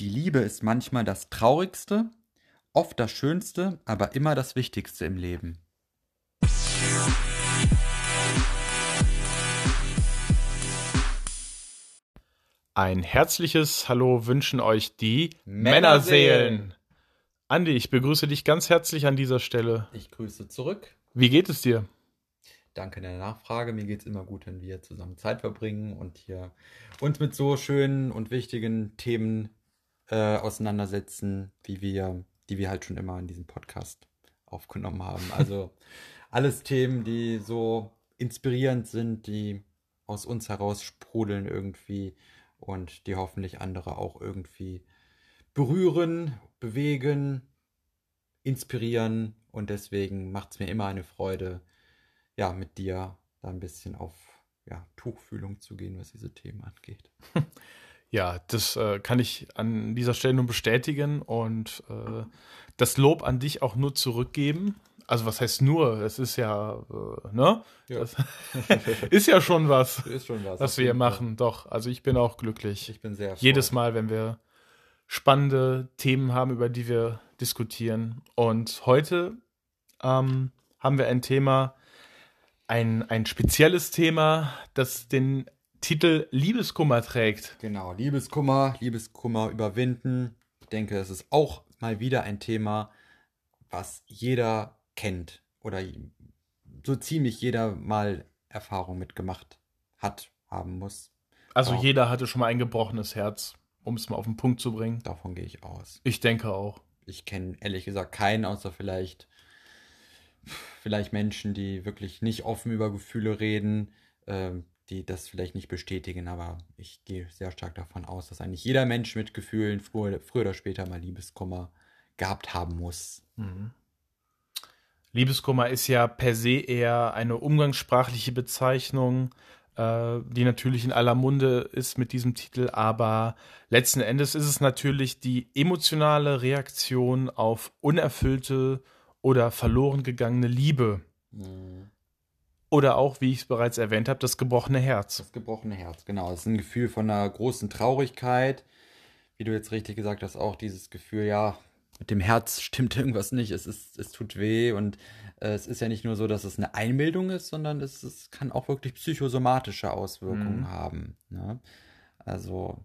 Die Liebe ist manchmal das Traurigste, oft das Schönste, aber immer das Wichtigste im Leben. Ein herzliches Hallo wünschen euch die Männerseelen. Andi, ich begrüße dich ganz herzlich an dieser Stelle. Ich grüße zurück. Wie geht es dir? Danke der Nachfrage. Mir geht es immer gut, wenn wir zusammen Zeit verbringen und hier uns mit so schönen und wichtigen Themen äh, auseinandersetzen, wie wir, die wir halt schon immer in diesem Podcast aufgenommen haben. Also alles Themen, die so inspirierend sind, die aus uns heraus sprudeln irgendwie und die hoffentlich andere auch irgendwie berühren, bewegen, inspirieren. Und deswegen macht es mir immer eine Freude, ja, mit dir da ein bisschen auf ja, Tuchfühlung zu gehen, was diese Themen angeht. Ja, das äh, kann ich an dieser Stelle nur bestätigen und äh, das Lob an dich auch nur zurückgeben. Also was heißt nur? Es ist ja, äh, ne? Ja. Ist ja schon was, ist schon was, was wir hier machen. Doch, also ich bin auch glücklich. Ich bin sehr froh. Jedes Mal, wenn wir spannende Themen haben, über die wir diskutieren. Und heute ähm, haben wir ein Thema, ein, ein spezielles Thema, das den Titel Liebeskummer trägt. Genau, Liebeskummer, Liebeskummer überwinden. Ich denke, es ist auch mal wieder ein Thema, was jeder kennt oder so ziemlich jeder mal Erfahrung mitgemacht hat, haben muss. Also auch. jeder hatte schon mal ein gebrochenes Herz, um es mal auf den Punkt zu bringen. Davon gehe ich aus. Ich denke auch. Ich kenne ehrlich gesagt keinen, außer vielleicht vielleicht Menschen, die wirklich nicht offen über Gefühle reden. Ähm, die das vielleicht nicht bestätigen, aber ich gehe sehr stark davon aus, dass eigentlich jeder Mensch mit Gefühlen früher, früher oder später mal Liebeskummer gehabt haben muss. Mhm. Liebeskummer ist ja per se eher eine umgangssprachliche Bezeichnung, äh, die natürlich in aller Munde ist mit diesem Titel, aber letzten Endes ist es natürlich die emotionale Reaktion auf unerfüllte oder verloren gegangene Liebe. Mhm. Oder auch, wie ich es bereits erwähnt habe, das gebrochene Herz. Das gebrochene Herz, genau. Es ist ein Gefühl von einer großen Traurigkeit. Wie du jetzt richtig gesagt hast, auch dieses Gefühl, ja, mit dem Herz stimmt irgendwas nicht, es, ist, es tut weh und äh, es ist ja nicht nur so, dass es eine Einbildung ist, sondern es, es kann auch wirklich psychosomatische Auswirkungen mhm. haben. Ne? Also,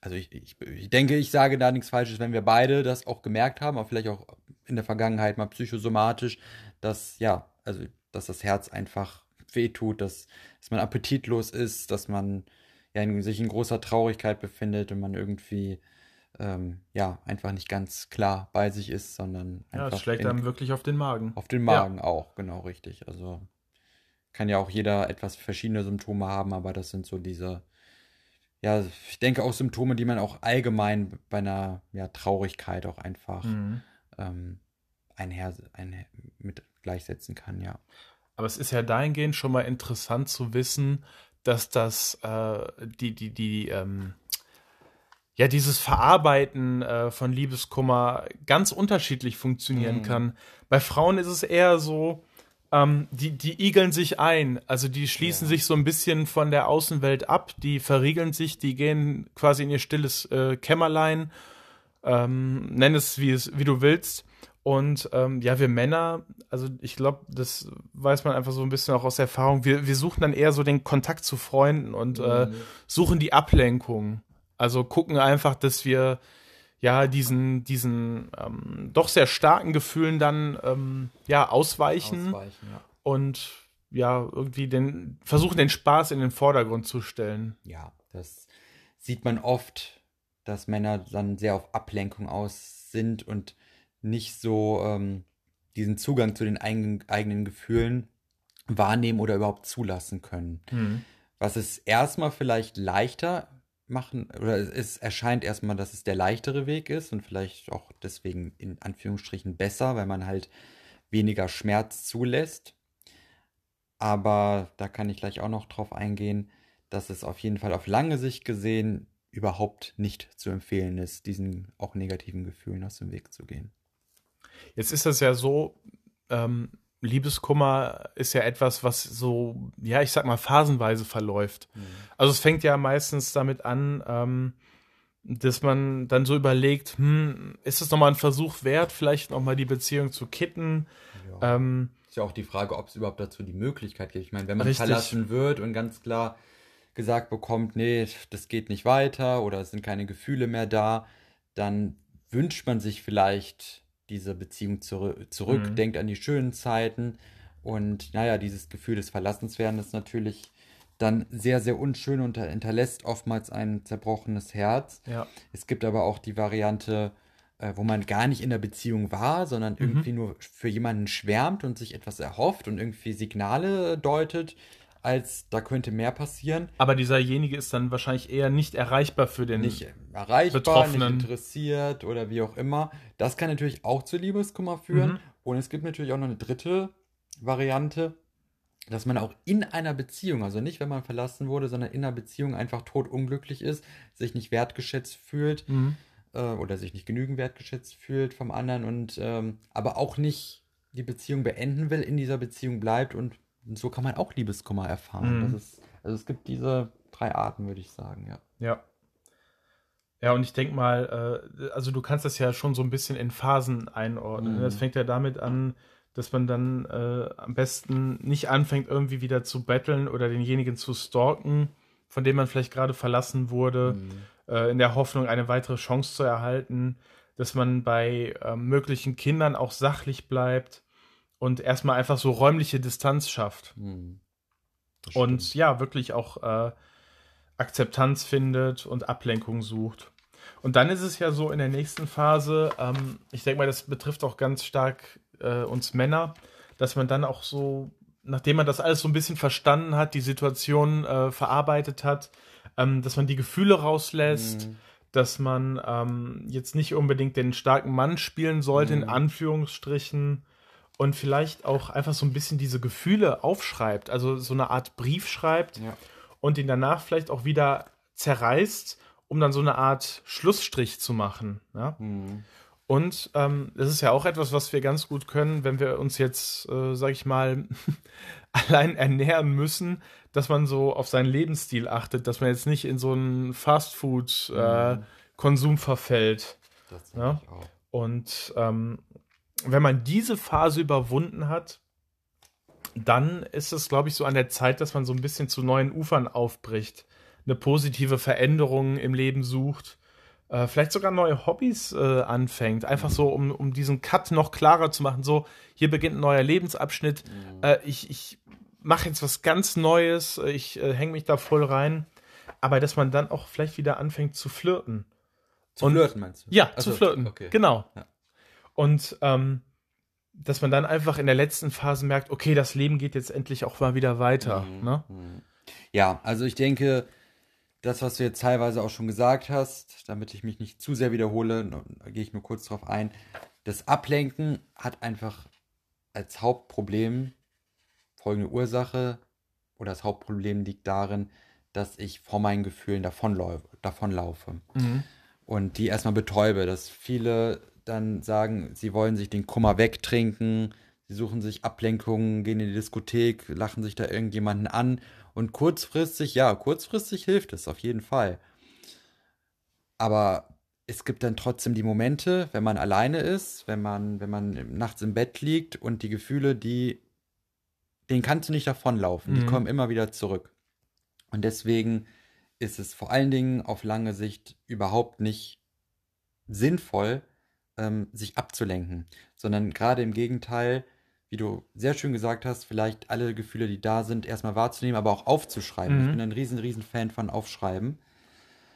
also ich, ich, ich denke, ich sage da nichts Falsches, wenn wir beide das auch gemerkt haben, aber vielleicht auch in der Vergangenheit mal psychosomatisch, dass, ja, also dass das Herz einfach wehtut, dass, dass man appetitlos ist, dass man ja, in, sich in großer Traurigkeit befindet und man irgendwie ähm, ja einfach nicht ganz klar bei sich ist, sondern einfach. Ja, es schlägt in, einem wirklich auf den Magen. Auf den Magen ja. auch, genau richtig. Also kann ja auch jeder etwas verschiedene Symptome haben, aber das sind so diese, ja, ich denke auch Symptome, die man auch allgemein bei einer ja, Traurigkeit auch einfach mhm. ähm, einher, einher mit gleichsetzen kann, ja. Aber es ist ja dahingehend schon mal interessant zu wissen, dass das äh, die, die, die, ähm, ja, dieses Verarbeiten äh, von Liebeskummer ganz unterschiedlich funktionieren mhm. kann. Bei Frauen ist es eher so, ähm, die, die igeln sich ein, also die schließen ja. sich so ein bisschen von der Außenwelt ab, die verriegeln sich, die gehen quasi in ihr stilles äh, Kämmerlein, ähm, nenn es wie, es wie du willst und ähm, ja, wir Männer, also ich glaube, das weiß man einfach so ein bisschen auch aus Erfahrung, wir, wir suchen dann eher so den Kontakt zu Freunden und äh, mhm. suchen die Ablenkung. Also gucken einfach, dass wir ja diesen, diesen ähm, doch sehr starken Gefühlen dann ähm, ja ausweichen, ausweichen ja. und ja, irgendwie den, versuchen den Spaß in den Vordergrund zu stellen. Ja, das sieht man oft, dass Männer dann sehr auf Ablenkung aus sind und nicht so ähm, diesen Zugang zu den eigenen, eigenen Gefühlen wahrnehmen oder überhaupt zulassen können. Mhm. Was es erstmal vielleicht leichter machen, oder es erscheint erstmal, dass es der leichtere Weg ist und vielleicht auch deswegen in Anführungsstrichen besser, weil man halt weniger Schmerz zulässt. Aber da kann ich gleich auch noch drauf eingehen, dass es auf jeden Fall auf lange Sicht gesehen überhaupt nicht zu empfehlen ist, diesen auch negativen Gefühlen aus dem Weg zu gehen. Jetzt ist das ja so, ähm, Liebeskummer ist ja etwas, was so, ja, ich sag mal, phasenweise verläuft. Mhm. Also es fängt ja meistens damit an, ähm, dass man dann so überlegt, hm, ist es nochmal ein Versuch wert, vielleicht nochmal die Beziehung zu kitten? Ja. Ähm, ist ja auch die Frage, ob es überhaupt dazu die Möglichkeit gibt. Ich meine, wenn man richtig. verlassen wird und ganz klar gesagt bekommt, nee, das geht nicht weiter oder es sind keine Gefühle mehr da, dann wünscht man sich vielleicht diese Beziehung zurück, zurück mhm. denkt an die schönen Zeiten und naja, dieses Gefühl des Verlassenswerdens ist natürlich dann sehr, sehr unschön und hinterlässt oftmals ein zerbrochenes Herz. Ja. Es gibt aber auch die Variante, äh, wo man gar nicht in der Beziehung war, sondern mhm. irgendwie nur für jemanden schwärmt und sich etwas erhofft und irgendwie Signale deutet, als da könnte mehr passieren. Aber dieserjenige ist dann wahrscheinlich eher nicht erreichbar für den nicht erreichbar, Betroffenen. nicht interessiert oder wie auch immer. Das kann natürlich auch zu Liebeskummer führen. Mhm. Und es gibt natürlich auch noch eine dritte Variante, dass man auch in einer Beziehung, also nicht, wenn man verlassen wurde, sondern in einer Beziehung einfach totunglücklich ist, sich nicht wertgeschätzt fühlt mhm. äh, oder sich nicht genügend wertgeschätzt fühlt vom anderen und ähm, aber auch nicht die Beziehung beenden will, in dieser Beziehung bleibt und so kann man auch Liebeskummer erfahren. Mhm. Ist, also es gibt diese drei Arten, würde ich sagen, ja. Ja. Ja, und ich denke mal, äh, also du kannst das ja schon so ein bisschen in Phasen einordnen. Mhm. Das fängt ja damit an, dass man dann äh, am besten nicht anfängt, irgendwie wieder zu betteln oder denjenigen zu stalken, von dem man vielleicht gerade verlassen wurde, mhm. äh, in der Hoffnung, eine weitere Chance zu erhalten, dass man bei äh, möglichen Kindern auch sachlich bleibt und erstmal einfach so räumliche Distanz schafft. Hm. Und ja, wirklich auch äh, Akzeptanz findet und Ablenkung sucht. Und dann ist es ja so in der nächsten Phase, ähm, ich denke mal, das betrifft auch ganz stark äh, uns Männer, dass man dann auch so, nachdem man das alles so ein bisschen verstanden hat, die Situation äh, verarbeitet hat, ähm, dass man die Gefühle rauslässt, mhm. dass man ähm, jetzt nicht unbedingt den starken Mann spielen sollte, mhm. in Anführungsstrichen, und vielleicht auch einfach so ein bisschen diese Gefühle aufschreibt, also so eine Art Brief schreibt ja. und ihn danach vielleicht auch wieder zerreißt, um dann so eine Art Schlussstrich zu machen. Ja? Mhm. Und ähm, das ist ja auch etwas, was wir ganz gut können, wenn wir uns jetzt, äh, sag ich mal, allein ernähren müssen, dass man so auf seinen Lebensstil achtet, dass man jetzt nicht in so einen Fastfood-Konsum äh, mhm. verfällt. Das ja? ich auch. Und ähm, wenn man diese Phase überwunden hat, dann ist es, glaube ich, so an der Zeit, dass man so ein bisschen zu neuen Ufern aufbricht, eine positive Veränderung im Leben sucht, äh, vielleicht sogar neue Hobbys äh, anfängt, einfach so, um, um diesen Cut noch klarer zu machen. So, hier beginnt ein neuer Lebensabschnitt. Mhm. Äh, ich ich mache jetzt was ganz Neues, ich äh, hänge mich da voll rein. Aber dass man dann auch vielleicht wieder anfängt zu flirten. Zu Und, flirten meinst du? Ja, also, zu flirten. Okay. Genau. Ja. Und ähm, dass man dann einfach in der letzten Phase merkt, okay, das Leben geht jetzt endlich auch mal wieder weiter. Mhm. Ne? Mhm. Ja, also ich denke, das, was du jetzt teilweise auch schon gesagt hast, damit ich mich nicht zu sehr wiederhole, gehe ich nur kurz darauf ein. Das Ablenken hat einfach als Hauptproblem folgende Ursache oder das Hauptproblem liegt darin, dass ich vor meinen Gefühlen davonlaufe, davonlaufe mhm. und die erstmal betäube, dass viele dann sagen, sie wollen sich den Kummer wegtrinken, sie suchen sich Ablenkungen, gehen in die Diskothek, lachen sich da irgendjemanden an und kurzfristig, ja, kurzfristig hilft es auf jeden Fall. Aber es gibt dann trotzdem die Momente, wenn man alleine ist, wenn man, wenn man nachts im Bett liegt und die Gefühle, die, den kannst du nicht davonlaufen, mhm. die kommen immer wieder zurück. Und deswegen ist es vor allen Dingen auf lange Sicht überhaupt nicht sinnvoll, ähm, sich abzulenken, sondern gerade im Gegenteil, wie du sehr schön gesagt hast, vielleicht alle Gefühle, die da sind, erstmal wahrzunehmen, aber auch aufzuschreiben. Mhm. Ich bin ein riesen, riesen Fan von Aufschreiben.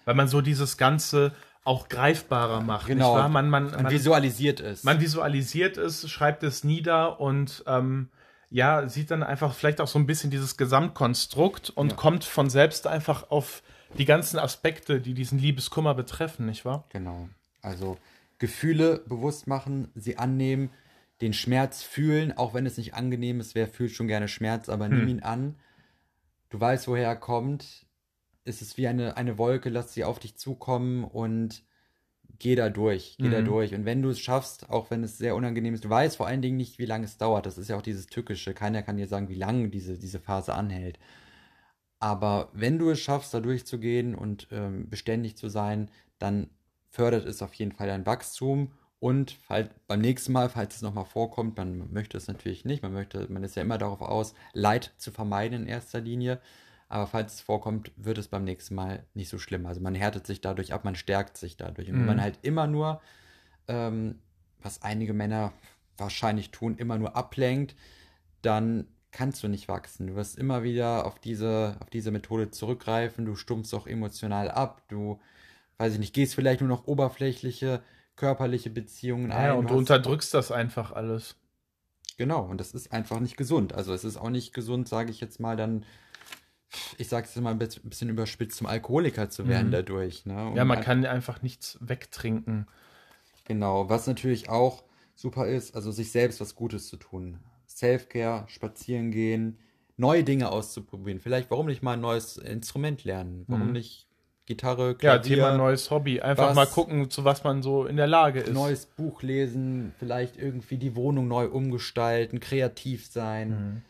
Weil man so dieses Ganze auch greifbarer macht. Genau. Man, man, man, man, visualisiert es. Man visualisiert es, schreibt es nieder und ähm, ja, sieht dann einfach vielleicht auch so ein bisschen dieses Gesamtkonstrukt und ja. kommt von selbst einfach auf die ganzen Aspekte, die diesen Liebeskummer betreffen, nicht wahr? Genau. Also Gefühle bewusst machen, sie annehmen, den Schmerz fühlen, auch wenn es nicht angenehm ist. Wer fühlt schon gerne Schmerz, aber hm. nimm ihn an. Du weißt, woher er kommt. Es ist wie eine, eine Wolke, lass sie auf dich zukommen und geh da durch, geh mhm. da durch. Und wenn du es schaffst, auch wenn es sehr unangenehm ist, du weißt vor allen Dingen nicht, wie lange es dauert. Das ist ja auch dieses Tückische. Keiner kann dir sagen, wie lange diese, diese Phase anhält. Aber wenn du es schaffst, da durchzugehen und ähm, beständig zu sein, dann fördert es auf jeden Fall dein Wachstum und fall, beim nächsten Mal, falls es nochmal vorkommt, man möchte es natürlich nicht, man möchte, man ist ja immer darauf aus, Leid zu vermeiden in erster Linie. Aber falls es vorkommt, wird es beim nächsten Mal nicht so schlimm. Also man härtet sich dadurch ab, man stärkt sich dadurch. Und wenn Mhm. man halt immer nur, ähm, was einige Männer wahrscheinlich tun, immer nur ablenkt, dann kannst du nicht wachsen. Du wirst immer wieder auf diese, auf diese Methode zurückgreifen. Du stumpfst auch emotional ab. Du, weiß ich nicht, gehst vielleicht nur noch oberflächliche körperliche Beziehungen Ja, ein. und du unterdrückst das einfach alles. Genau, und das ist einfach nicht gesund. Also es ist auch nicht gesund, sage ich jetzt mal, dann, ich sage es jetzt mal ein bisschen überspitzt, zum Alkoholiker zu werden Mhm. dadurch. Ne? Ja, man kann einfach nichts wegtrinken. Genau, was natürlich auch super ist, also sich selbst was Gutes zu tun. Self-Care, spazieren gehen, neue Dinge auszuprobieren. Vielleicht, warum nicht mal ein neues Instrument lernen? Warum Mhm. nicht Gitarre, Ja, Klavier, Thema neues Hobby. Einfach was- mal gucken, zu was man so in der Lage ist. neues Buch lesen, vielleicht irgendwie die Wohnung neu umgestalten, kreativ sein. Mhm.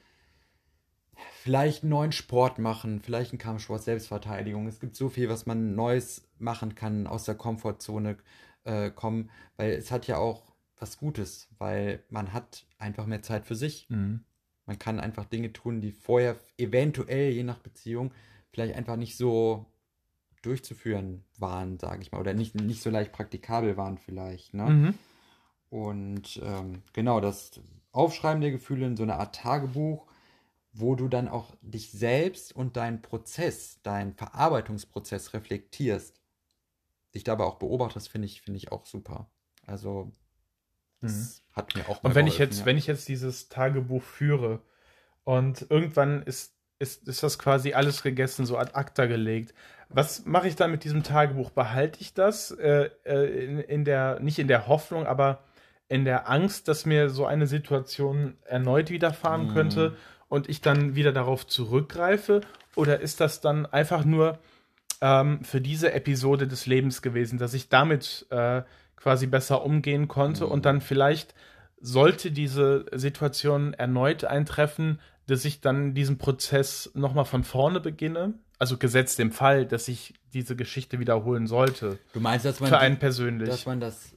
Vielleicht einen neuen Sport machen, vielleicht einen Kampfsport, Selbstverteidigung. Es gibt so viel, was man Neues machen kann, aus der Komfortzone äh, kommen, weil es hat ja auch was Gutes, weil man hat einfach mehr Zeit für sich. Mhm. Man kann einfach Dinge tun, die vorher eventuell, je nach Beziehung, vielleicht einfach nicht so durchzuführen waren, sage ich mal, oder nicht, nicht so leicht praktikabel waren vielleicht. Ne? Mhm. Und ähm, genau, das Aufschreiben der Gefühle in so einer Art Tagebuch, wo du dann auch dich selbst und deinen Prozess, deinen Verarbeitungsprozess reflektierst, dich dabei auch beobachtest, finde ich, finde ich auch super. Also, das hat mir auch Mhm. Und wenn ich jetzt, ja. wenn ich jetzt dieses Tagebuch führe und irgendwann ist, ist, ist das quasi alles gegessen, so ad acta gelegt. Was mache ich dann mit diesem Tagebuch? Behalte ich das äh, äh, in, in der, nicht in der Hoffnung, aber in der Angst, dass mir so eine Situation erneut widerfahren Mhm. könnte und ich dann wieder darauf zurückgreife? Oder ist das dann einfach nur ähm, für diese Episode des Lebens gewesen, dass ich damit äh, quasi besser umgehen konnte Mhm. und dann vielleicht sollte diese Situation erneut eintreffen, dass ich dann diesen Prozess nochmal von vorne beginne. Also gesetzt dem Fall, dass ich diese Geschichte wiederholen sollte. du meinst, dass man, Für einen persönlich. dass man das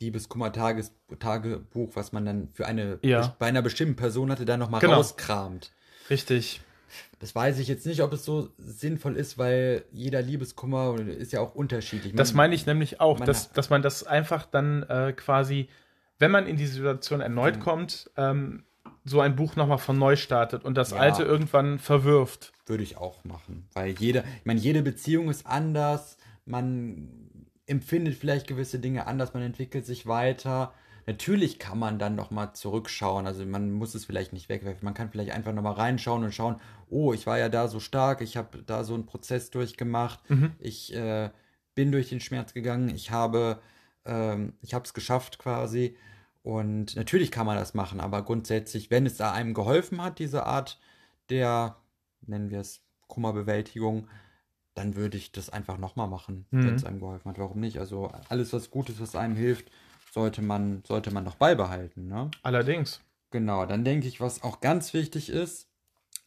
Liebeskummer-Tagebuch, was man dann für eine, Ja. bei einer bestimmten Person hatte, dann nochmal Genau. rauskramt. Richtig. Das weiß ich jetzt nicht, ob es so sinnvoll ist, weil jeder Liebeskummer ist ja auch unterschiedlich. Das Man- meine ich nämlich auch, dass, dass man das einfach dann äh, quasi, wenn man in die Situation erneut Mhm. kommt, ähm, so ein Buch nochmal von neu startet und das Ja. alte irgendwann verwirft. Würde ich auch machen. Weil jede, ich meine, jede Beziehung ist anders. Man empfindet vielleicht gewisse Dinge anders, man entwickelt sich weiter. Natürlich kann man dann nochmal zurückschauen. Also man muss es vielleicht nicht wegwerfen. Man kann vielleicht einfach nochmal reinschauen und schauen, oh, ich war ja da so stark, ich habe da so einen Prozess durchgemacht, Mhm. ich äh, bin durch den Schmerz gegangen, ich habe ähm, ich habe es geschafft quasi. Und natürlich kann man das machen, aber grundsätzlich, wenn es da einem geholfen hat, diese Art der, nennen wir es, Kummerbewältigung, dann würde ich das einfach nochmal machen, Mhm. wenn es einem geholfen hat. Warum nicht? Also alles, was Gutes, was einem hilft, sollte man, sollte man noch beibehalten. Ne? Allerdings. Genau, dann denke ich, was auch ganz wichtig ist,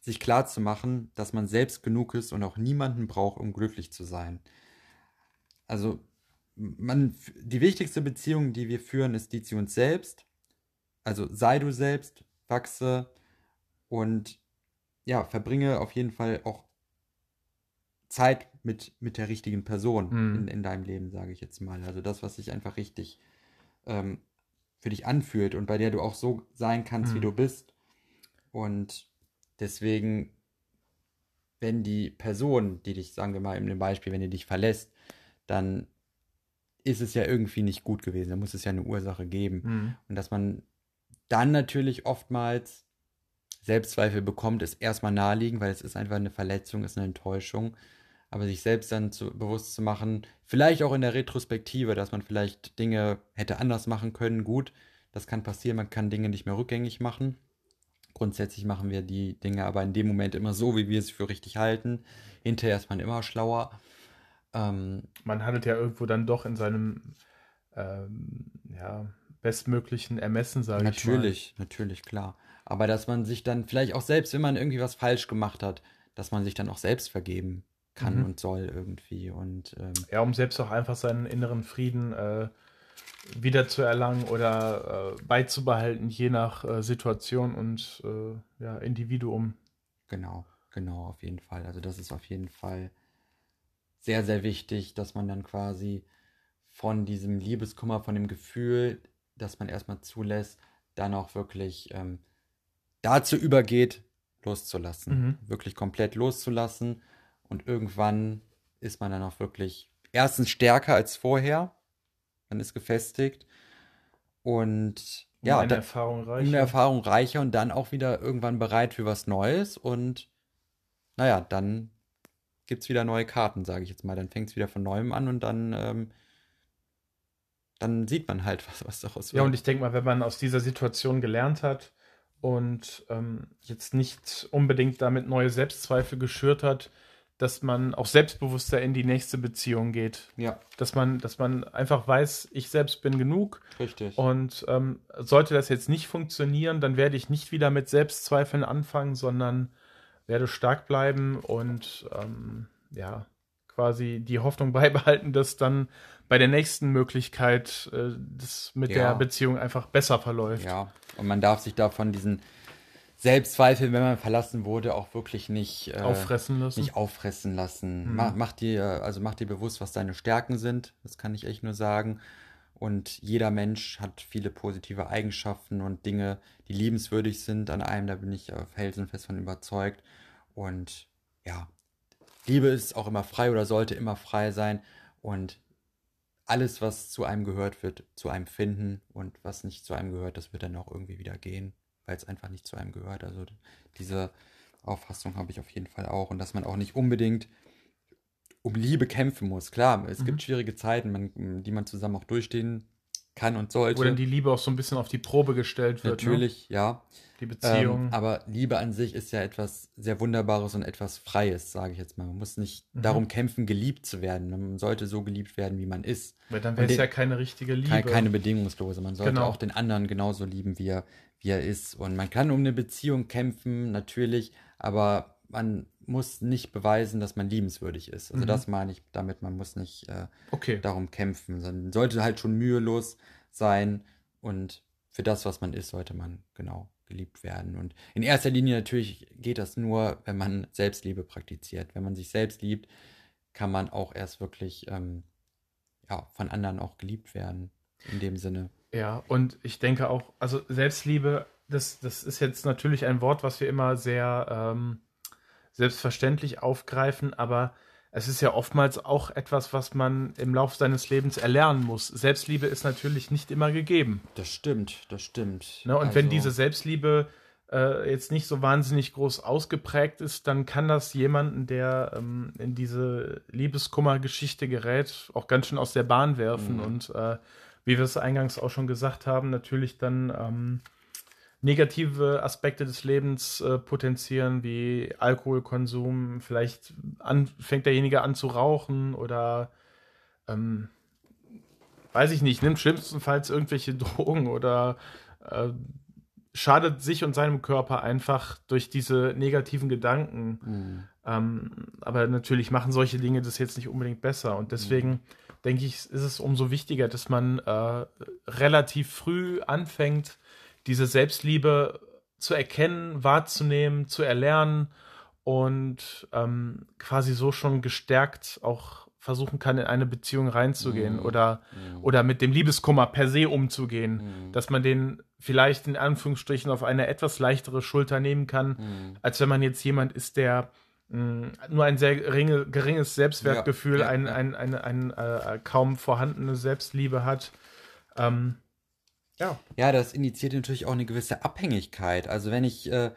sich klar zu machen, dass man selbst genug ist und auch niemanden braucht, um glücklich zu sein. Also, man, die wichtigste Beziehung, die wir führen, ist die zu uns selbst. Also sei du selbst, wachse und ja, verbringe auf jeden Fall auch Zeit mit, mit der richtigen Person Mhm. in, in deinem Leben, sage ich jetzt mal. Also das, was sich einfach richtig ähm, für dich anfühlt und bei der du auch so sein kannst, wie Mhm. du bist. Und deswegen, wenn die Person, die dich, sagen wir mal in dem Beispiel, wenn die dich verlässt, dann ist es ja irgendwie nicht gut gewesen. Da muss es ja eine Ursache geben. Mhm. Und dass man dann natürlich oftmals Selbstzweifel bekommt, ist erstmal naheliegend, weil es ist einfach eine Verletzung, ist eine Enttäuschung. Aber sich selbst dann zu, bewusst zu machen, vielleicht auch in der Retrospektive, dass man vielleicht Dinge hätte anders machen können, gut, das kann passieren, man kann Dinge nicht mehr rückgängig machen. Grundsätzlich machen wir die Dinge aber in dem Moment immer so, wie wir es für richtig halten. Hinterher ist man immer schlauer. Ähm, Man handelt ja irgendwo dann doch in seinem ähm, ja, bestmöglichen Ermessen, sage ich mal. Natürlich, natürlich, klar. Aber dass man sich dann vielleicht auch selbst, wenn man irgendwie was falsch gemacht hat, dass man sich dann auch selbst vergeben kann mhm. und soll irgendwie. Und ähm, ja, um selbst auch einfach seinen inneren Frieden äh, wieder zu erlangen oder äh, beizubehalten, je nach äh, Situation und äh, ja, Individuum. Genau, genau, auf jeden Fall. Also das ist auf jeden Fall sehr, sehr wichtig, dass man dann quasi von diesem Liebeskummer, von dem Gefühl, dass man erstmal zulässt, dann auch wirklich ähm, dazu übergeht, loszulassen. Mhm. Wirklich komplett loszulassen. Und irgendwann ist man dann auch wirklich erstens stärker als vorher. Man ist gefestigt. Und ja, eine Erfahrung reicher. eine Erfahrung reicher und dann auch wieder irgendwann bereit für was Neues. Und naja, dann gibt es wieder neue Karten, sage ich jetzt mal. Dann fängt es wieder von neuem an und dann, ähm, dann sieht man halt, was, was daraus wird. Ja, und ich denke mal, wenn man aus dieser Situation gelernt hat und ähm, jetzt nicht unbedingt damit neue Selbstzweifel geschürt hat, dass man auch selbstbewusster in die nächste Beziehung geht. Ja. Dass man, dass man einfach weiß, ich selbst bin genug. Richtig. Und ähm, sollte das jetzt nicht funktionieren, dann werde ich nicht wieder mit Selbstzweifeln anfangen, sondern werde stark bleiben und ähm, ja, quasi die Hoffnung beibehalten, dass dann bei der nächsten Möglichkeit äh, das mit ja. der Beziehung einfach besser verläuft. Ja, und man darf sich davon diesen Selbstzweifel, wenn man verlassen wurde, auch wirklich nicht äh, auffressen lassen. Nicht auffressen lassen. Mhm. Mach, mach, dir, also mach dir bewusst, was deine Stärken sind. Das kann ich echt nur sagen. Und jeder Mensch hat viele positive Eigenschaften und Dinge, die liebenswürdig sind an einem. Da bin ich felsenfest von überzeugt. Und ja, Liebe ist auch immer frei oder sollte immer frei sein. Und alles, was zu einem gehört, wird zu einem finden. Und was nicht zu einem gehört, das wird dann auch irgendwie wieder gehen, weil es einfach nicht zu einem gehört. Also diese Auffassung habe ich auf jeden Fall auch. Und dass man auch nicht unbedingt um Liebe kämpfen muss. Klar, es mhm. gibt schwierige Zeiten, man, die man zusammen auch durchstehen kann und sollte. Wo dann die Liebe auch so ein bisschen auf die Probe gestellt wird. Ne? Natürlich, ne? ja. Die Beziehung. Ähm, aber Liebe an sich ist ja etwas sehr Wunderbares und etwas Freies, sage ich jetzt mal. Man muss nicht mhm. darum kämpfen, geliebt zu werden. Man sollte so geliebt werden, wie man ist. Weil dann wäre es ja keine richtige Liebe. Keine, keine bedingungslose. Man sollte genau. auch den anderen genauso lieben, wie er, wie er ist. Und man kann um eine Beziehung kämpfen, natürlich, aber man muss nicht beweisen, dass man liebenswürdig ist. Also mhm. das meine ich damit, man muss nicht äh, okay. darum kämpfen, sondern sollte halt schon mühelos sein und für das, was man ist, sollte man genau geliebt werden. Und in erster Linie natürlich geht das nur, wenn man Selbstliebe praktiziert. Wenn man sich selbst liebt, kann man auch erst wirklich ähm, ja, von anderen auch geliebt werden, in dem Sinne. Ja, und ich denke auch, also Selbstliebe, das, das ist jetzt natürlich ein Wort, was wir immer sehr ähm, selbstverständlich aufgreifen, aber es ist ja oftmals auch etwas, was man im Laufe seines Lebens erlernen muss. Selbstliebe ist natürlich nicht immer gegeben. Das stimmt, das stimmt. Ne? Und also, wenn diese Selbstliebe äh, jetzt nicht so wahnsinnig groß ausgeprägt ist, dann kann das jemanden, der ähm, in diese Liebeskummergeschichte gerät, auch ganz schön aus der Bahn werfen. Mhm. Und äh, wie wir es eingangs auch schon gesagt haben, natürlich dann ähm, negative Aspekte des Lebens äh, potenzieren, wie Alkoholkonsum, vielleicht an, fängt derjenige an zu rauchen oder ähm, weiß ich nicht, nimmt schlimmstenfalls irgendwelche Drogen oder äh, schadet sich und seinem Körper einfach durch diese negativen Gedanken. Mhm. Ähm, aber natürlich machen solche Dinge das jetzt nicht unbedingt besser. Und deswegen mhm. denke ich, ist es umso wichtiger, dass man äh, relativ früh anfängt, diese Selbstliebe zu erkennen, wahrzunehmen, zu erlernen und ähm, quasi so schon gestärkt auch versuchen kann, in eine Beziehung reinzugehen mhm. oder, mhm. oder mit dem Liebeskummer per se umzugehen, mhm. dass man den vielleicht in Anführungsstrichen auf eine etwas leichtere Schulter nehmen kann, mhm. als wenn man jetzt jemand ist, der mh, mm, nur ein sehr geringe, geringes Selbstwertgefühl, ja, ja, ein, ja. ein, ein, ein, ein äh, kaum vorhandene Selbstliebe hat. Ähm, ja. Ja, das initiiert natürlich auch eine gewisse Abhängigkeit. Also wenn ich äh,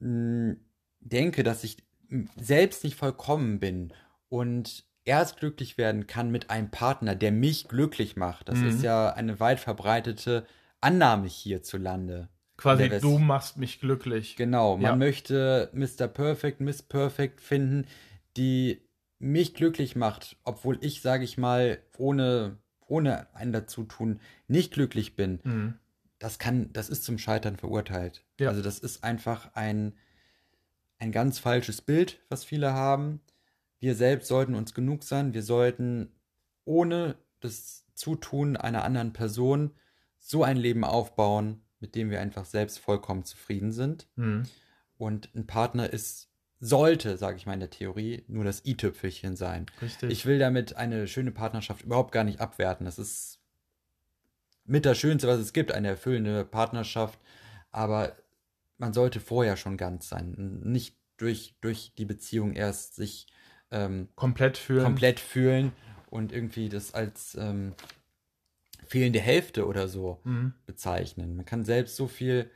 denke, dass ich selbst nicht vollkommen bin und erst glücklich werden kann mit einem Partner, der mich glücklich macht. Das mhm. ist ja eine weit verbreitete Annahme hierzulande. Quasi, du machst mich glücklich. Genau, man ja. möchte Mr. Perfect, Miss Perfect finden, die mich glücklich macht, obwohl ich, sage ich mal, ohne ohne ein Dazutun nicht glücklich bin, mhm. das kann, das ist zum Scheitern verurteilt. Ja. Also das ist einfach ein, ein ganz falsches Bild, was viele haben, wir selbst sollten uns genug sein. Wir sollten ohne das Zutun einer anderen Person so ein Leben aufbauen, mit dem wir einfach selbst vollkommen zufrieden sind. Mhm. Und ein Partner ist, sollte, sage ich mal in der Theorie, nur das i-Tüpfelchen sein. Richtig. Ich will damit eine schöne Partnerschaft überhaupt gar nicht abwerten. Das ist mit das Schönste, was es gibt, eine erfüllende Partnerschaft. Aber man sollte vorher schon ganz sein. Nicht durch, durch die Beziehung erst sich ähm, komplett fühlen. komplett fühlen und irgendwie das als ähm, fehlende Hälfte oder so Mhm. bezeichnen. Man kann selbst so viel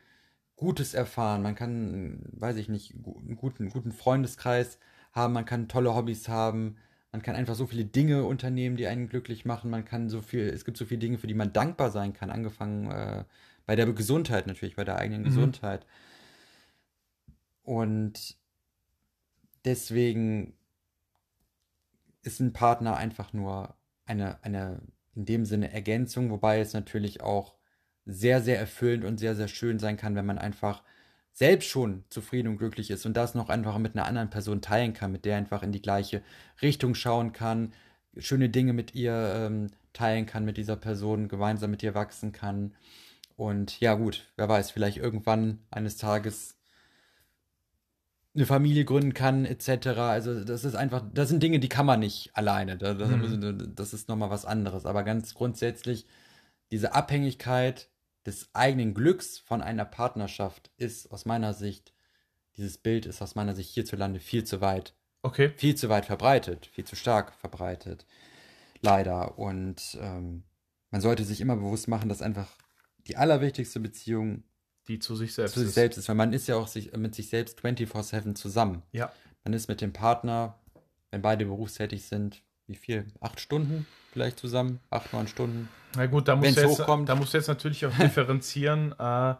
Gutes erfahren. Man kann, weiß ich nicht, einen guten, guten Freundeskreis haben. Man kann tolle Hobbys haben. Man kann einfach so viele Dinge unternehmen, die einen glücklich machen. Man kann so viel, es gibt so viele Dinge, für die man dankbar sein kann. Angefangen äh, bei der Gesundheit natürlich, bei der eigenen Mhm. Gesundheit. Und deswegen ist ein Partner einfach nur eine, eine in dem Sinne Ergänzung, wobei es natürlich auch sehr, sehr erfüllend und sehr, sehr schön sein kann, wenn man einfach selbst schon zufrieden und glücklich ist und das noch einfach mit einer anderen Person teilen kann, mit der einfach in die gleiche Richtung schauen kann, schöne Dinge mit ihr ähm, teilen kann, mit dieser Person gemeinsam mit ihr wachsen kann. Und ja, gut, wer weiß, vielleicht irgendwann eines Tages eine Familie gründen kann, etc. Also das ist einfach, das sind Dinge, die kann man nicht alleine. Das, das, Mhm. das ist nochmal was anderes. Aber ganz grundsätzlich, diese Abhängigkeit des eigenen Glücks von einer Partnerschaft ist aus meiner Sicht, dieses Bild ist aus meiner Sicht hierzulande viel zu weit, Okay. viel zu weit verbreitet, viel zu stark verbreitet. Leider. Und ähm, man sollte sich immer bewusst machen, dass einfach die allerwichtigste Beziehung Die zu sich selbst zu sich ist. selbst ist, weil man ist ja auch sich, mit sich selbst 24-7 zusammen. Ja. Man ist mit dem Partner, wenn beide berufstätig sind, wie viel? Acht Stunden vielleicht zusammen? Acht, neun Stunden? Na gut, da musst, du jetzt, hochkommt. da musst du jetzt natürlich auch differenzieren äh,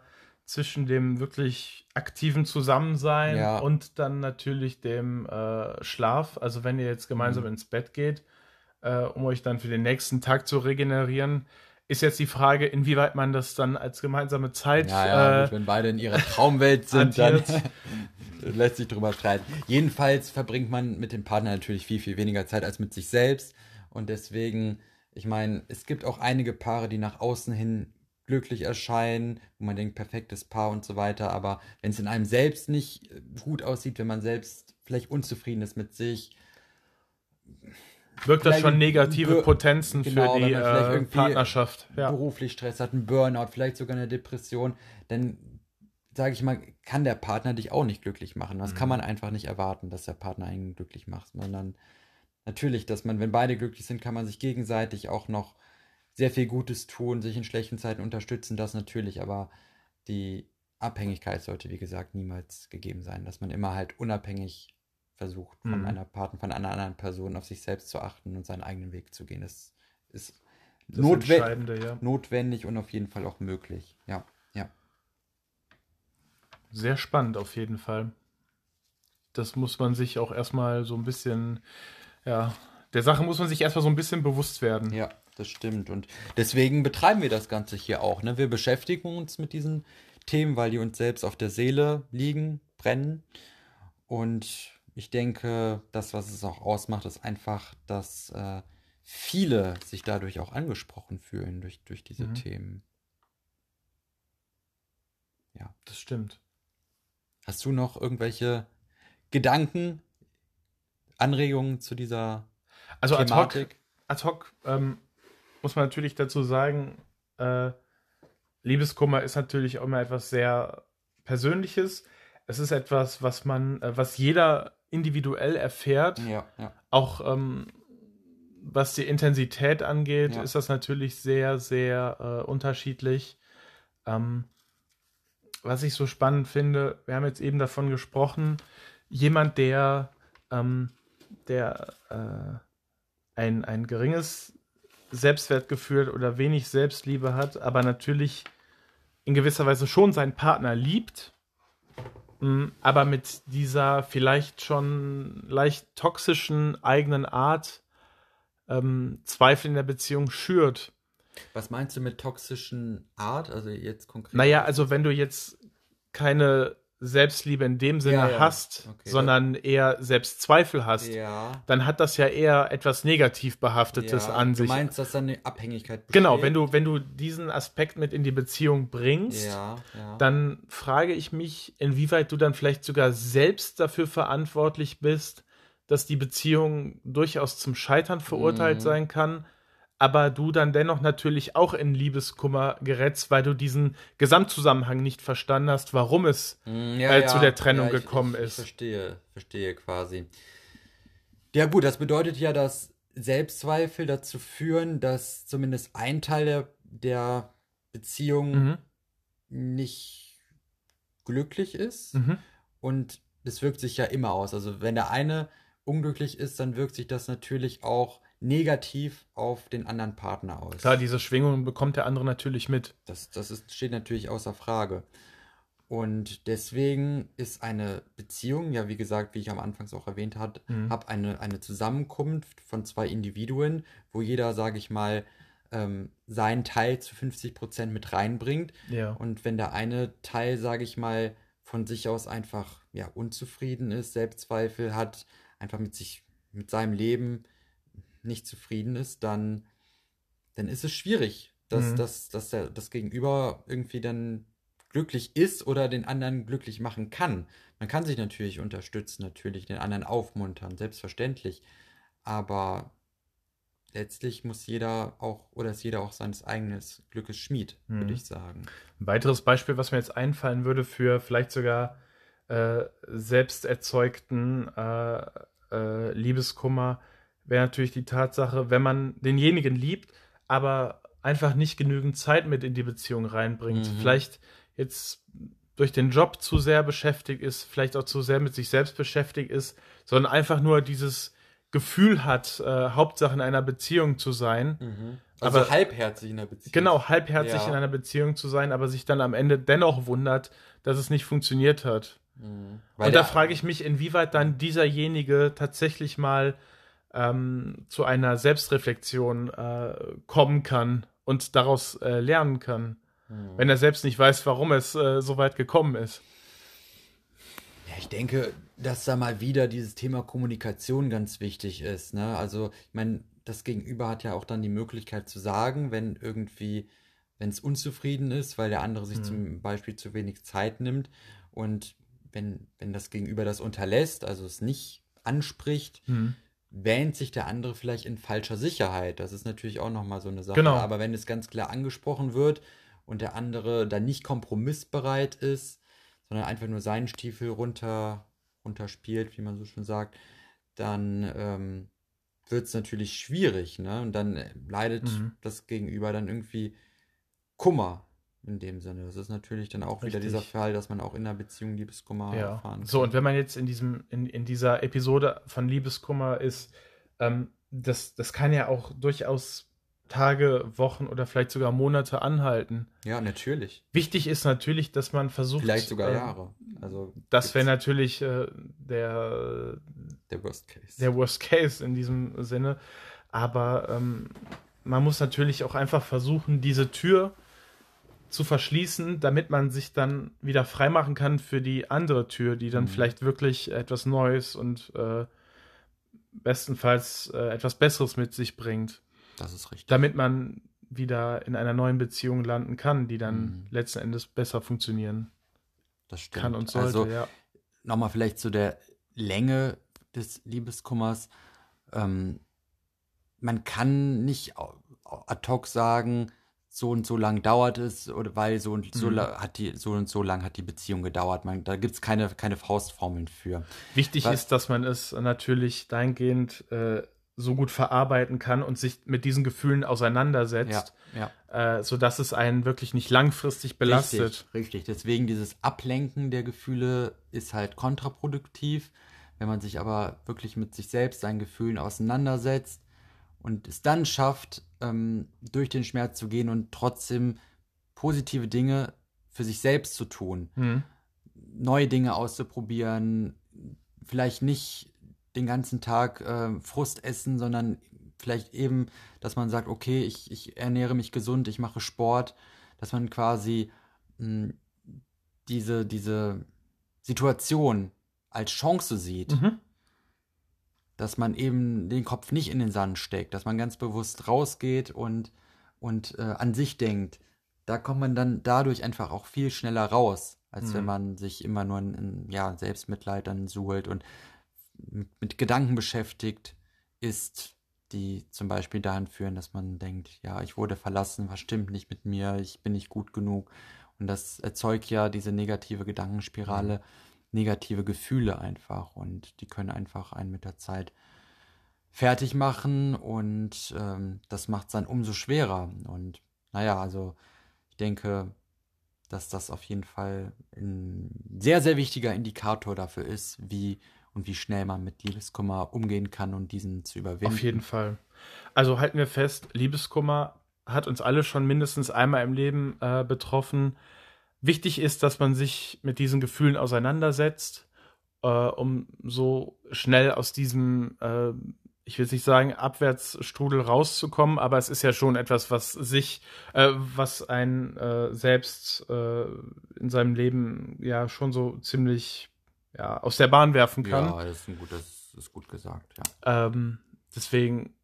zwischen dem wirklich aktiven Zusammensein Ja. und dann natürlich dem äh, Schlaf. Also wenn ihr jetzt gemeinsam Mhm. ins Bett geht, äh, um euch dann für den nächsten Tag zu regenerieren, ist jetzt die Frage, inwieweit man das dann als gemeinsame Zeit Ja, ja, äh, wenn beide in ihrer Traumwelt sind, dann lässt sich drüber streiten. Jedenfalls verbringt man mit dem Partner natürlich viel, viel weniger Zeit als mit sich selbst. Und deswegen, ich meine, es gibt auch einige Paare, die nach außen hin glücklich erscheinen, wo man denkt, perfektes Paar und so weiter. Aber wenn es in einem selbst nicht gut aussieht, wenn man selbst vielleicht unzufrieden ist mit sich, wirkt das schon ein negative Potenzen genau, für wenn die äh, irgendwie Partnerschaft. Ja. beruflich Stress hat, einen Burnout, vielleicht sogar eine Depression, dann sage ich mal, kann der Partner dich auch nicht glücklich machen. Das kann Mhm. man einfach nicht erwarten, dass der Partner einen glücklich macht, sondern natürlich, dass man, wenn beide glücklich sind, kann man sich gegenseitig auch noch sehr viel Gutes tun, sich in schlechten Zeiten unterstützen, das natürlich, aber die Abhängigkeit sollte, wie gesagt, niemals gegeben sein, dass man immer halt unabhängig versucht, von Mhm. einer Partner, von einer anderen Person auf sich selbst zu achten und seinen eigenen Weg zu gehen. Das ist Das notwendig Entscheidende, ja. notwendig und auf jeden Fall auch möglich. Ja, ja. Sehr spannend auf jeden Fall. Das muss man sich auch erstmal so ein bisschen, ja, der Sache muss man sich erstmal so ein bisschen bewusst werden. Ja, das stimmt. Und deswegen betreiben wir das Ganze hier auch. Ne? Wir beschäftigen uns mit diesen Themen, weil die uns selbst auf der Seele liegen, brennen. Und ich denke, das, was es auch ausmacht, ist einfach, dass äh, viele sich dadurch auch angesprochen fühlen durch, durch diese Mhm. Themen. Das stimmt. Hast du noch irgendwelche Gedanken, Anregungen zu dieser Also ad hoc, Thematik? ad hoc ähm, muss man natürlich dazu sagen, äh, Liebeskummer ist natürlich auch immer etwas sehr Persönliches. Es ist etwas, was man, äh, was jeder individuell erfährt. Ja, ja. Auch ähm, was die Intensität angeht, Ja. ist das natürlich sehr, sehr äh, unterschiedlich. Ähm, was ich so spannend finde, wir haben jetzt eben davon gesprochen, jemand, der, ähm, der äh, ein, ein geringes Selbstwertgefühl oder wenig Selbstliebe hat, aber natürlich in gewisser Weise schon seinen Partner liebt, aber mit dieser vielleicht schon leicht toxischen eigenen Art ähm, Zweifel in der Beziehung schürt. Was meinst du mit toxischen Art? Also jetzt konkret? Naja, also wenn du jetzt keine Selbstliebe in dem Sinne Ja, ja. hast, Okay, sondern eher Selbstzweifel hast, dann hat das ja eher etwas negativ behaftetes an du sich. meinst, dass da eine Abhängigkeit besteht? genau, wenn du wenn du diesen Aspekt mit in die Beziehung bringst, dann frage ich mich, inwieweit du dann vielleicht sogar selbst dafür verantwortlich bist, dass die Beziehung durchaus zum Scheitern verurteilt Mhm. sein kann, aber du dann dennoch natürlich auch in Liebeskummer gerätst, weil du diesen Gesamtzusammenhang nicht verstanden hast, warum es Mm, äh, zu der Trennung ich, gekommen ich, ich ist. verstehe, verstehe quasi. Ja gut, das bedeutet ja, dass Selbstzweifel dazu führen, dass zumindest ein Teil der, der Beziehung Mhm. nicht glücklich ist. Mhm. Und das wirkt sich ja immer aus. Also wenn der eine unglücklich ist, dann wirkt sich das natürlich auch negativ auf den anderen Partner aus. Klar, diese Schwingung bekommt der andere natürlich mit. Das, das ist, steht natürlich außer Frage. Und deswegen ist eine Beziehung, ja, wie gesagt, wie ich am Anfang auch erwähnt habe, Mhm. hab eine, eine Zusammenkunft von zwei Individuen, wo jeder, sage ich mal, ähm, seinen Teil zu 50 Prozent mit reinbringt. Ja. Und wenn der eine Teil, sage ich mal, von sich aus einfach ja, unzufrieden ist, Selbstzweifel hat, einfach mit sich, mit seinem Leben nicht zufrieden ist, dann, dann ist es schwierig, dass, Mhm. dass, dass der, das Gegenüber irgendwie dann glücklich ist oder den anderen glücklich machen kann. Man kann sich natürlich unterstützen, natürlich den anderen aufmuntern, selbstverständlich. Aber letztlich muss jeder auch, oder ist jeder auch seines eigenen Glückes Schmied, Mhm. würde ich sagen. Ein weiteres Beispiel, was mir jetzt einfallen würde für vielleicht sogar äh, selbst erzeugten äh, äh, Liebeskummer, wäre natürlich die Tatsache, wenn man denjenigen liebt, aber einfach nicht genügend Zeit mit in die Beziehung reinbringt. Mhm. Vielleicht jetzt durch den Job zu sehr beschäftigt ist, vielleicht auch zu sehr mit sich selbst beschäftigt ist, sondern einfach nur dieses Gefühl hat, äh, Hauptsache in einer Beziehung zu sein. Also Aber- halbherzig in der Beziehung. Genau, halbherzig Ja. in einer Beziehung zu sein, aber sich dann am Ende dennoch wundert, dass es nicht funktioniert hat. Mhm. Und da frage ich mich, inwieweit dann dieserjenige tatsächlich mal ähm, zu einer Selbstreflexion äh, kommen kann und daraus äh, lernen kann, Mhm. wenn er selbst nicht weiß, warum es äh, so weit gekommen ist. Ja, ich denke, dass da mal wieder dieses Thema Kommunikation ganz wichtig ist. Ne? Also, ich meine, das Gegenüber hat ja auch dann die Möglichkeit zu sagen, wenn irgendwie, wenn es unzufrieden ist, weil der andere sich Mhm. zum Beispiel zu wenig Zeit nimmt und wenn, wenn das Gegenüber das unterlässt, also es nicht anspricht, Hm. Wähnt sich der andere vielleicht in falscher Sicherheit. Das ist natürlich auch nochmal so eine Sache. Genau. Aber wenn es ganz klar angesprochen wird und der andere dann nicht kompromissbereit ist, sondern einfach nur seinen Stiefel runter, runterspielt, wie man so schön sagt, dann ähm, wird es natürlich schwierig, ne? Und dann äh, leidet Mhm. das Gegenüber dann irgendwie Kummer in dem Sinne. Das ist natürlich dann auch wieder Richtig. dieser Fall, dass man auch in der Beziehung Liebeskummer Ja. erfahren kann. So, und wenn man jetzt in diesem, in, in dieser Episode von Liebeskummer ist, ähm, das, das kann ja auch durchaus Tage, Wochen oder vielleicht sogar Monate anhalten. Ja, natürlich. Wichtig ist natürlich, dass man versucht. Vielleicht sogar ähm, Jahre. Also Das wäre natürlich äh, der, der Worst Case. der Worst Case in diesem Sinne. Aber ähm, man muss natürlich auch einfach versuchen, diese Tür zu verschließen, damit man sich dann wieder freimachen kann für die andere Tür, die dann Mhm. vielleicht wirklich etwas Neues und äh, bestenfalls äh, etwas Besseres mit sich bringt, das ist richtig. damit man wieder in einer neuen Beziehung landen kann, die dann Mhm. letzten Endes besser funktionieren Das stimmt. kann und sollte. Also ja. nochmal vielleicht zu der Länge des Liebeskummers. Ähm, man kann nicht ad hoc sagen, so und so lang dauert es, oder weil so und so Mhm. hat die, so und so lang hat die Beziehung gedauert. Man, da gibt es keine, keine Faustformeln für. Wichtig Was- ist, dass man es natürlich dahingehend äh, so gut verarbeiten kann und sich mit diesen Gefühlen auseinandersetzt, ja. äh, sodass es einen wirklich nicht langfristig belastet. Richtig, richtig. Deswegen dieses Ablenken der Gefühle ist halt kontraproduktiv. Wenn man sich aber wirklich mit sich selbst, seinen Gefühlen auseinandersetzt und es dann schafft, ähm, durch den Schmerz zu gehen und trotzdem positive Dinge für sich selbst zu tun, Hm. neue Dinge auszuprobieren, vielleicht nicht den ganzen Tag äh, Frust essen, sondern vielleicht eben, dass man sagt, okay, ich, ich ernähre mich gesund, ich mache Sport, dass man quasi mh, diese, diese Situation als Chance sieht, Mhm. Dass man eben den Kopf nicht in den Sand steckt, dass man ganz bewusst rausgeht und, und äh, an sich denkt, da kommt man dann dadurch einfach auch viel schneller raus, als wenn Mhm. man sich immer nur in, in ja, Selbstmitleid dann suhlt und mit, mit Gedanken beschäftigt ist, die zum Beispiel dahin führen, dass man denkt, ja, ich wurde verlassen, was stimmt nicht mit mir, ich bin nicht gut genug. Und das erzeugt ja diese negative Gedankenspirale, negative Gefühle einfach. Und die können einfach einen mit der Zeit fertig machen und ähm, das macht es dann umso schwerer. Und naja, also ich denke, dass das auf jeden Fall ein sehr, sehr wichtiger Indikator dafür ist, wie und wie schnell man mit Liebeskummer umgehen kann und diesen zu überwinden. Auf jeden Fall. Also halten wir fest, Liebeskummer hat uns alle schon mindestens einmal im Leben äh, betroffen. Wichtig ist, dass man sich mit diesen Gefühlen auseinandersetzt, äh, um so schnell aus diesem, äh, ich will nicht sagen, Abwärtsstrudel rauszukommen, aber es ist ja schon etwas, was sich, äh, was ein äh, selbst äh, in seinem Leben ja schon so ziemlich ja, aus der Bahn werfen kann. Ja, das ist, ein gut, das ist gut gesagt, ja. Ähm, deswegen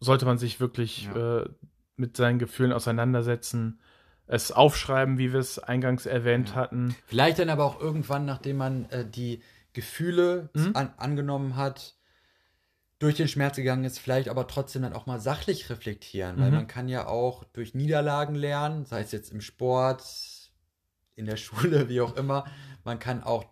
sollte man sich wirklich Ja. äh, mit seinen Gefühlen auseinandersetzen, es aufschreiben, wie wir es eingangs erwähnt Ja. hatten. Vielleicht dann aber auch irgendwann, nachdem man äh, die Gefühle Mhm. an, angenommen hat, durch den Schmerz gegangen ist, vielleicht aber trotzdem dann auch mal sachlich reflektieren, weil Mhm. man kann ja auch durch Niederlagen lernen, sei es jetzt im Sport, in der Schule, wie auch immer. Man kann auch,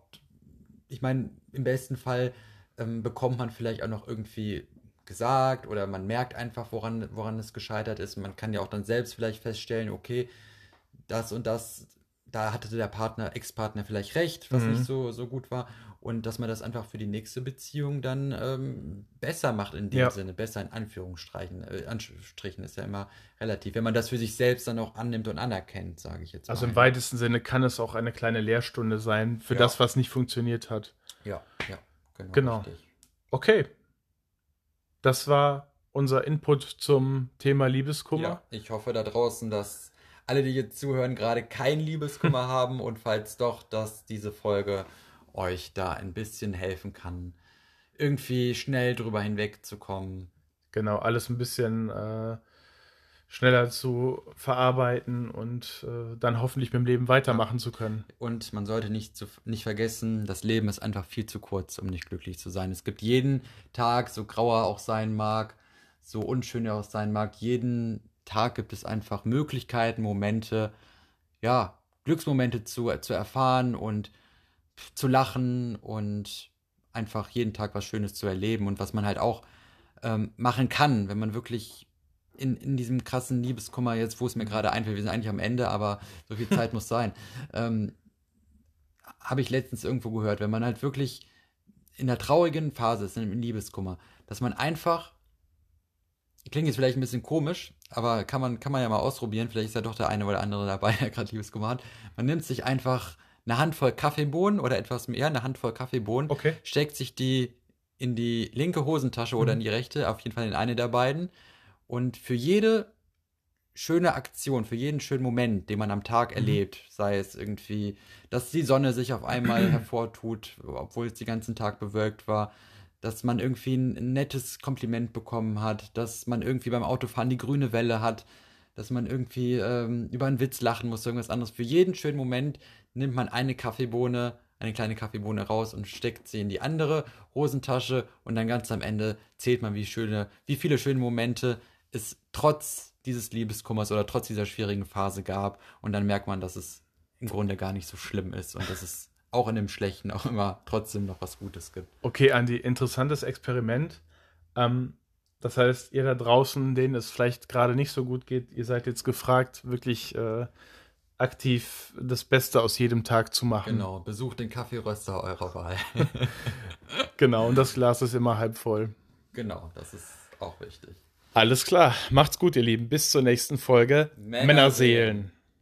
ich meine, im besten Fall ähm, bekommt man vielleicht auch noch irgendwie gesagt oder man merkt einfach, woran, woran es gescheitert ist. Man kann ja auch dann selbst vielleicht feststellen, okay, das und das, da hatte der Partner, Ex-Partner vielleicht recht, was Mhm. nicht so, so gut war. Und dass man das einfach für die nächste Beziehung dann ähm, besser macht in dem Ja. Sinne. Besser in Anführungsstrichen. Äh, Anführungsstrichen ist ja immer relativ. Wenn man das für sich selbst dann auch annimmt und anerkennt, sage ich jetzt Also im mal. weitesten Sinne kann es auch eine kleine Lehrstunde sein für Ja. das, was nicht funktioniert hat. Ja, ja, genau. Genau. Richtig. Okay. Das war unser Input zum Thema Liebeskummer. Ja, ich hoffe da draußen, dass alle, die jetzt zuhören, gerade kein Liebeskummer haben und falls doch, dass diese Folge euch da ein bisschen helfen kann, irgendwie schnell drüber hinwegzukommen. Genau, alles ein bisschen äh, schneller zu verarbeiten und äh, dann hoffentlich mit dem Leben weitermachen zu können. Und man sollte nicht, zu, nicht vergessen, das Leben ist einfach viel zu kurz, um nicht glücklich zu sein. Es gibt jeden Tag, so grau er auch sein mag, so unschön er auch sein mag, jeden Tag gibt es einfach Möglichkeiten, Momente, ja, Glücksmomente zu, zu erfahren und zu lachen und einfach jeden Tag was Schönes zu erleben. Und was man halt auch ähm, machen kann, wenn man wirklich in, in diesem krassen Liebeskummer jetzt, wo es mir gerade einfällt, wir sind eigentlich am Ende, aber so viel Zeit muss sein, ähm, habe ich letztens irgendwo gehört, wenn man halt wirklich in der traurigen Phase ist, im Liebeskummer, dass man einfach, klingt jetzt vielleicht ein bisschen komisch, aber kann man, kann man ja mal ausprobieren, vielleicht ist ja doch der eine oder andere dabei, der gerade Liebeskummer hat. Man nimmt sich einfach eine Handvoll Kaffeebohnen oder etwas mehr, eine Handvoll Kaffeebohnen, Okay. steckt sich die in die linke Hosentasche oder Mhm. in die rechte, auf jeden Fall in eine der beiden. Und für jede schöne Aktion, für jeden schönen Moment, den man am Tag erlebt, sei es irgendwie, dass die Sonne sich auf einmal hervortut, obwohl es den ganzen Tag bewölkt war, dass man irgendwie ein, nettes Kompliment bekommen hat, dass man irgendwie beim Autofahren die grüne Welle hat, dass man irgendwie ähm, über einen Witz lachen muss, irgendwas anderes. Für jeden schönen Moment nimmt man eine Kaffeebohne, eine kleine Kaffeebohne raus und steckt sie in die andere Hosentasche und dann ganz am Ende zählt man, wie schöne, wie viele schöne Momente es trotz dieses Liebeskummers oder trotz dieser schwierigen Phase gab und dann merkt man, dass es im Grunde gar nicht so schlimm ist und dass es auch in dem Schlechten auch immer trotzdem noch was Gutes gibt. Okay, Andi, interessantes Experiment. Ähm, das heißt, ihr da draußen, denen es vielleicht gerade nicht so gut geht, ihr seid jetzt gefragt, wirklich äh, aktiv das Beste aus jedem Tag zu machen. Genau, besucht den Kaffeeröster eurer Wahl. Genau, und das Glas ist immer halb voll. genau, das ist auch wichtig. Alles klar, macht's gut, ihr Lieben. Bis zur nächsten Folge. Männerseelen. Männerseelen.